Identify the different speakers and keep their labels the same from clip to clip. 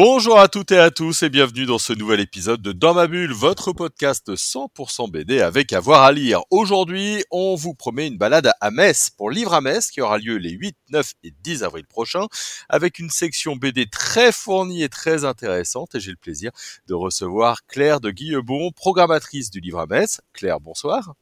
Speaker 1: Bonjour à toutes et à tous et bienvenue dans ce nouvel épisode de Dans ma bulle, votre podcast 100% BD avec avoir à lire. Aujourd'hui, on vous promet une balade à Metz pour Livre à Metz qui aura lieu les 8, 9 et 10 avril prochains avec une section BD très fournie et très intéressante et j'ai le plaisir de recevoir Claire de Guillebon, programmatrice du Livre à Metz. Claire, bonsoir.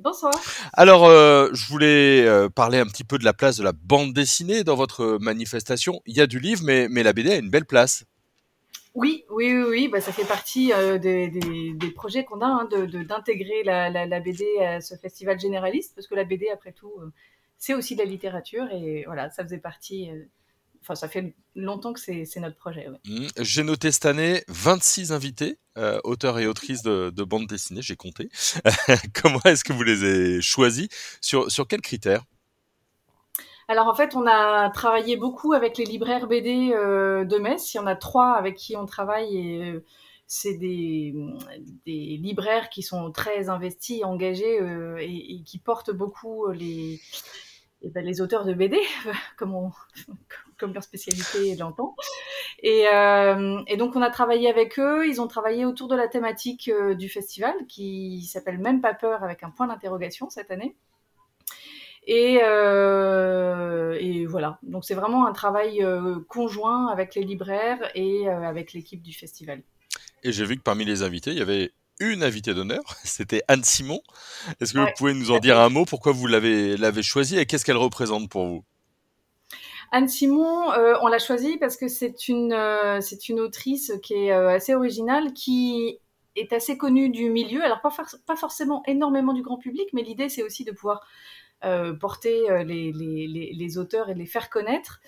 Speaker 2: Bonsoir.
Speaker 1: Alors, euh, je voulais euh, parler un petit peu de la place de la bande dessinée dans votre manifestation. Il y a du livre, mais, mais la BD a une belle place.
Speaker 2: Oui, oui, oui, oui. Bah, ça fait partie euh, des, projets qu'on a hein, de, d'intégrer la, BD à ce festival généraliste, parce que la BD, après tout, c'est aussi de la littérature, et voilà, ça faisait partie Enfin, ça fait longtemps que c'est notre projet.
Speaker 1: Mmh. J'ai noté cette année 26 invités, euh, auteurs et autrices de, de bande dessinée, j'ai compté. Comment est-ce que vous les avez choisis? Sur, sur quels critères?
Speaker 2: Alors en fait, on a travaillé beaucoup avec les libraires BD euh, de Metz. Il y en a trois avec qui on travaille et euh, c'est des, libraires qui sont très investis, engagés euh, et, qui portent beaucoup les, et ben, les auteurs de BD, comme, leur spécialité l'entend. Et, donc on a travaillé avec eux, ils ont travaillé autour de la thématique du festival qui s'appelle Même pas peur avec un point d'interrogation cette année. Et, euh, et voilà, donc c'est vraiment un travail euh, conjoint avec les libraires et euh, avec l'équipe du festival.
Speaker 1: Et j'ai vu que parmi les invités, il y avait une invitée d'honneur, c'était Anne Simon. Est-ce que vous pouvez nous en dire un mot? Pourquoi vous l'avez l'avez choisie et qu'est-ce qu'elle représente pour vous?
Speaker 2: Anne Simon, on l'a choisie parce que c'est une c'est une autrice qui est assez originale, qui est assez connue du milieu. Alors pas, forcément énormément du grand public, mais l'idée c'est aussi de pouvoir euh, porter les, les, auteurs et les faire connaître.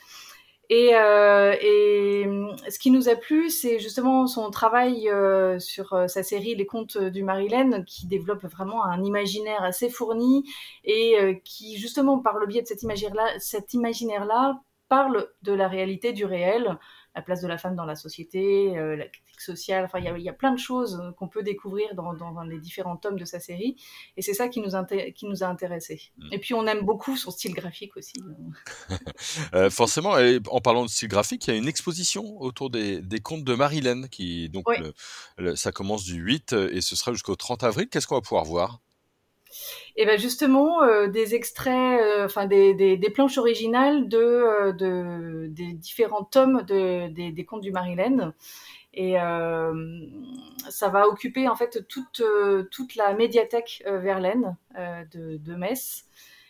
Speaker 2: Et, euh, et, ce qui nous a plu, c'est justement son travail euh, sur euh, sa série Les Contes du Marilène, qui développe vraiment un imaginaire assez fourni et euh, qui, justement, par le biais de cet imaginaire-là, parle de la réalité du réel, la place de la femme dans la société, euh, la critique sociale. Enfin, il y a, y a, plein de choses qu'on peut découvrir dans, dans, dans, les différents tomes de sa série. Et c'est ça qui nous, qui nous a intéressés. Mmh. Et puis, on aime beaucoup son style graphique aussi.
Speaker 1: euh, forcément, en parlant de style graphique, il y a une exposition autour des, des contes de Marilyn, qui, donc, oui. le, le, ça commence du 8 et ce sera jusqu'au 30 avril. Qu'est-ce qu'on va pouvoir voir?
Speaker 2: Et ben justement euh, des extraits, euh, enfin des, des, planches originales de, euh, de, des différents tomes de, des, des contes du Marilène. Et ça va occuper en fait toute, toute la médiathèque Verlaine de, de Metz.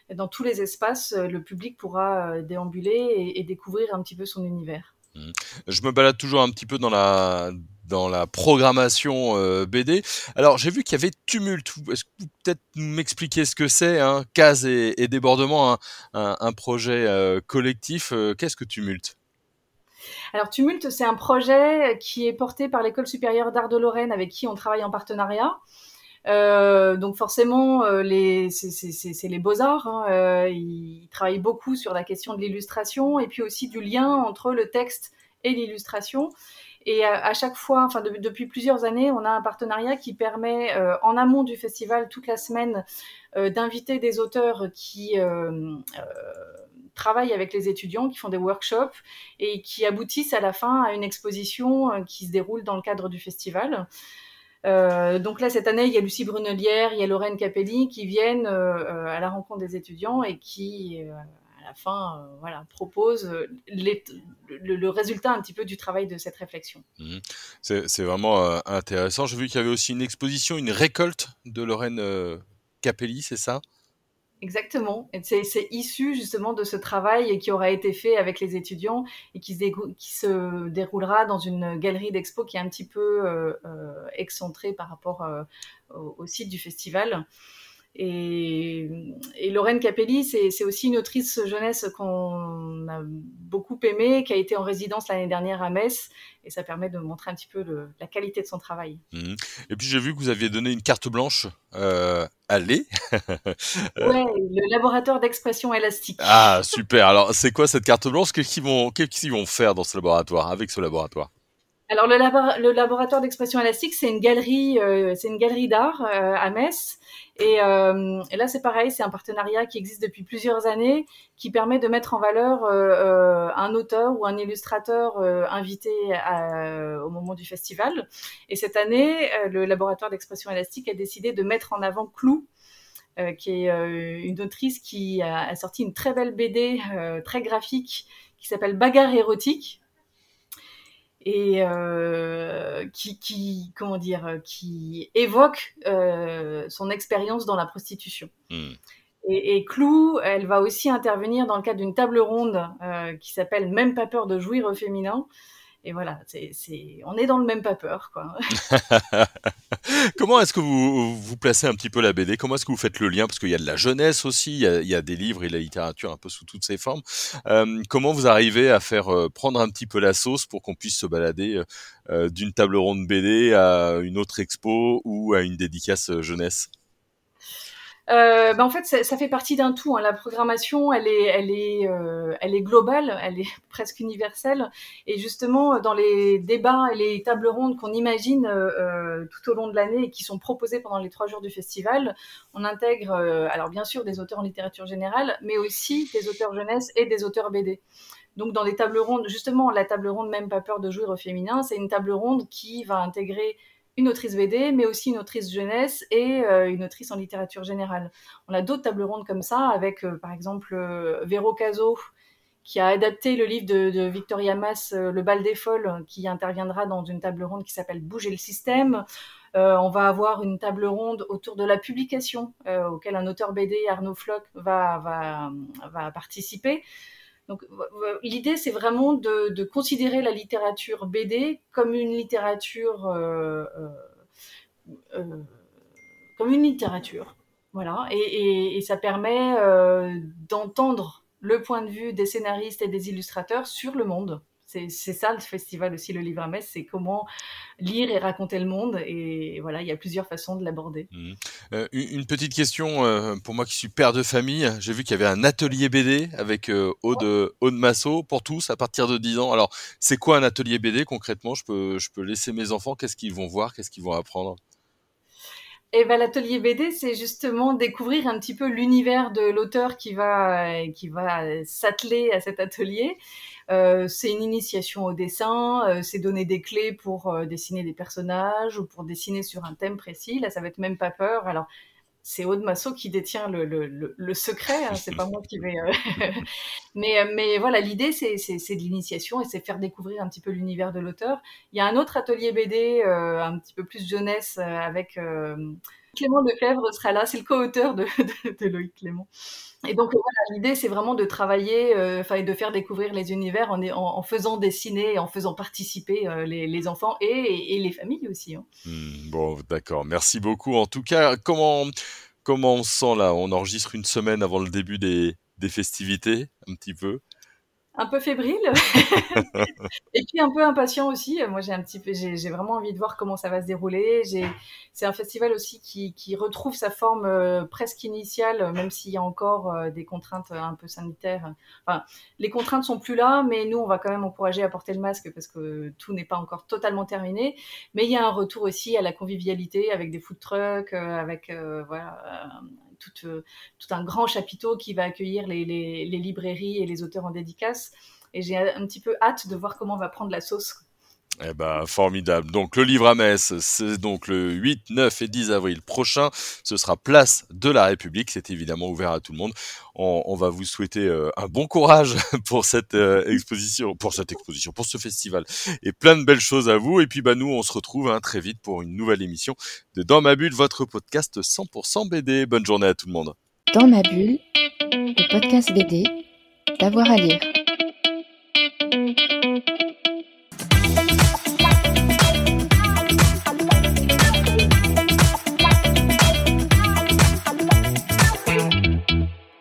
Speaker 2: Et dans tous les espaces, le public pourra déambuler et, et découvrir un petit peu son univers.
Speaker 1: Mmh. Je me balade toujours un petit peu dans la dans la programmation euh, BD. Alors j'ai vu qu'il y avait Tumulte. Est-ce que vous peut-être m'expliquer ce que c'est, hein, Case et, et Débordement, un, projet euh, collectif. Euh, Qu'est-ce que Tumulte
Speaker 2: alors Tumulte, c'est un projet qui est porté par l'école supérieure d'art de Lorraine avec qui on travaille en partenariat. Donc forcément, c'est les beaux-arts. Hein, ils travaillent beaucoup sur la question de l'illustration et puis aussi du lien entre le texte et l'illustration. Et à, chaque fois, enfin de, depuis plusieurs années, on a un partenariat qui permet, euh, en amont du festival, toute la semaine, euh, d'inviter des auteurs qui euh, travaillent avec les étudiants, qui font des workshops et qui aboutissent à la fin à une exposition qui se déroule dans le cadre du festival. Euh, donc là, cette année, il y a Lucie Brunelière, il y a Lorraine Capelli qui viennent euh, à la rencontre des étudiants et qui, euh, la fin, euh, voilà, propose les, le, le, résultat un petit peu du travail de cette réflexion.
Speaker 1: Mmh. C'est vraiment euh, intéressant. J'ai vu qu'il y avait aussi une exposition, une récolte de Lorraine euh, Capelli, c'est ça?
Speaker 2: Exactement. C'est issu justement de ce travail qui aura été fait avec les étudiants et qui se, qui se déroulera dans une galerie d'expo qui est un petit peu euh, excentrée par rapport euh, au, au, site du festival. Et, et Lorraine Capelli, c'est aussi une autrice jeunesse qu'on a beaucoup aimée, qui a été en résidence l'année dernière à Metz, et ça permet de montrer un petit peu le, la qualité de son travail.
Speaker 1: Mmh. Et puis j'ai vu que vous aviez donné une carte blanche euh, à Lé.
Speaker 2: ouais, le laboratoire d'expression élastique.
Speaker 1: Ah, super. Alors, c'est quoi cette carte blanche? Qu'est-ce qu'ils vont, qu vont faire dans ce laboratoire, avec ce laboratoire?
Speaker 2: Alors le, laboratoire d'expression élastique, c'est une galerie, euh, c'est une galerie d'art euh, à Metz. Et, euh, et là, c'est pareil, c'est un partenariat qui existe depuis plusieurs années, qui permet de mettre en valeur euh, euh, un auteur ou un illustrateur invité à, au moment du festival. Et cette année, le laboratoire d'expression élastique a décidé de mettre en avant Clou, qui est une autrice qui a, a, sorti une très belle BD, très graphique, qui s'appelle Bagarre érotique et euh, qui, qui, comment dire, qui évoque euh, son expérience dans la prostitution. Mmh. Et, et, Clou, elle va aussi intervenir dans le cadre d'une table ronde euh, qui s'appelle Même pas peur de jouir au féminin, et voilà, c'est, on est dans le même pas quoi.
Speaker 1: Comment est-ce que vous, vous placez un petit peu la BD Comment est-ce que vous faites le lien? Parce qu'il y a de la jeunesse aussi, il y a, il y a des livres et la littérature un peu sous toutes ses formes. Euh, comment vous arrivez à faire euh, prendre un petit peu la sauce pour qu'on puisse se balader euh, d'une table ronde BD à une autre expo ou à une dédicace jeunesse?
Speaker 2: Euh, ben en fait, ça, fait partie d'un tout. Hein. La programmation, elle est, elle est, euh, elle est globale, elle est presque universelle. Et justement, dans les débats et les tables rondes qu'on imagine euh, euh tout au long de l'année et qui sont proposées pendant les trois jours du festival, on intègre, euh, alors bien sûr, des auteurs en littérature générale, mais aussi des auteurs jeunesse et des auteurs BD. Donc, dans les tables rondes, justement, la table ronde Même pas peur de jouer au féminin, c'est une table ronde qui va intégrer une autrice BD, mais aussi une autrice jeunesse et euh, une autrice en littérature générale. On a d'autres tables rondes comme ça, avec euh, par exemple euh, Véro Caso, qui a adapté le livre de, Victoria Mass, euh, Le bal des folles, qui interviendra dans une table ronde qui s'appelle Bouger le système. On va avoir une table ronde autour de la publication, auquel un auteur BD, Arnaud Floch, va participer. Donc l'idée, c'est vraiment de, considérer la littérature BD comme une littérature, euh, euh, euh, comme une littérature, voilà. Et, ça permet d'entendre le point de vue des scénaristes et des illustrateurs sur le monde. C'est ça le festival aussi, le livre à messe, c'est comment lire et raconter le monde. Et voilà, il y a plusieurs façons de l'aborder.
Speaker 1: Mmh. Euh, une petite question euh, pour moi qui suis père de famille. J'ai vu qu'il y avait un atelier BD avec euh, Aude, Aude Massot pour tous à partir de 10 ans. Alors, c'est quoi un atelier BD concrètement? Je peux, je peux laisser mes enfants, qu'est-ce qu'ils vont voir, qu'est-ce qu'ils vont apprendre?
Speaker 2: Et eh ben l'atelier BD, c'est justement découvrir un petit peu l'univers de l'auteur qui va qui va s'atteler à cet atelier. Euh, c'est une initiation au dessin, euh, c'est donner des clés pour euh, dessiner des personnages ou pour dessiner sur un thème précis. Là, ça va être même pas peur. Alors c'est Aude Massot qui détient le, le, le, le secret, hein, c'est pas moi qui vais. Euh, mais, euh, mais voilà, l'idée c'est, c'est, c'est de l'initiation et c'est faire découvrir un petit peu l'univers de l'auteur. Il y a un autre atelier BD, euh, un petit peu plus jeunesse, avec euh, Clément Lefebvre sera là, c'est le co-auteur de, de, de Loïc Clément. Et donc l'idée c'est vraiment de travailler, enfin et de faire découvrir les univers en, faisant dessiner, en faisant participer euh, les, enfants et, les familles aussi. Hein.
Speaker 1: Mmh, bon, d'accord, merci beaucoup. En tout cas, comment comment on se sent là? On enregistre une semaine avant le début des, des festivités, un petit peu?
Speaker 2: Un peu fébrile et puis un peu impatient aussi. Moi, j'ai un petit peu, j'ai vraiment envie de voir comment ça va se dérouler. C'est un festival aussi qui, qui, retrouve sa forme euh, presque initiale, même s'il y a encore euh, des contraintes un peu sanitaires. Enfin, les contraintes sont plus là, mais nous, on va quand même encourager à porter le masque parce que tout n'est pas encore totalement terminé. Mais il y a un retour aussi à la convivialité avec des food trucks, euh, avec voilà tout, euh, tout, un grand chapiteau qui va accueillir les, librairies et les auteurs en dédicace. Et j'ai un petit peu hâte de voir comment on va prendre la sauce.
Speaker 1: Eh ben, formidable. Donc, le livre à Metz, c'est donc le 8, 9 et 10 avril prochain. Ce sera place de la République. C'est évidemment ouvert à tout le monde. On, on va vous souhaiter euh, un bon courage pour cette euh, exposition, pour cette exposition, pour ce festival et plein de belles choses à vous. Et puis, bah, nous, on se retrouve hein, très vite pour une nouvelle émission de Dans ma bulle, votre podcast 100% BD. Bonne journée à tout le monde.
Speaker 3: Dans ma bulle, le podcast BD, d'avoir à lire.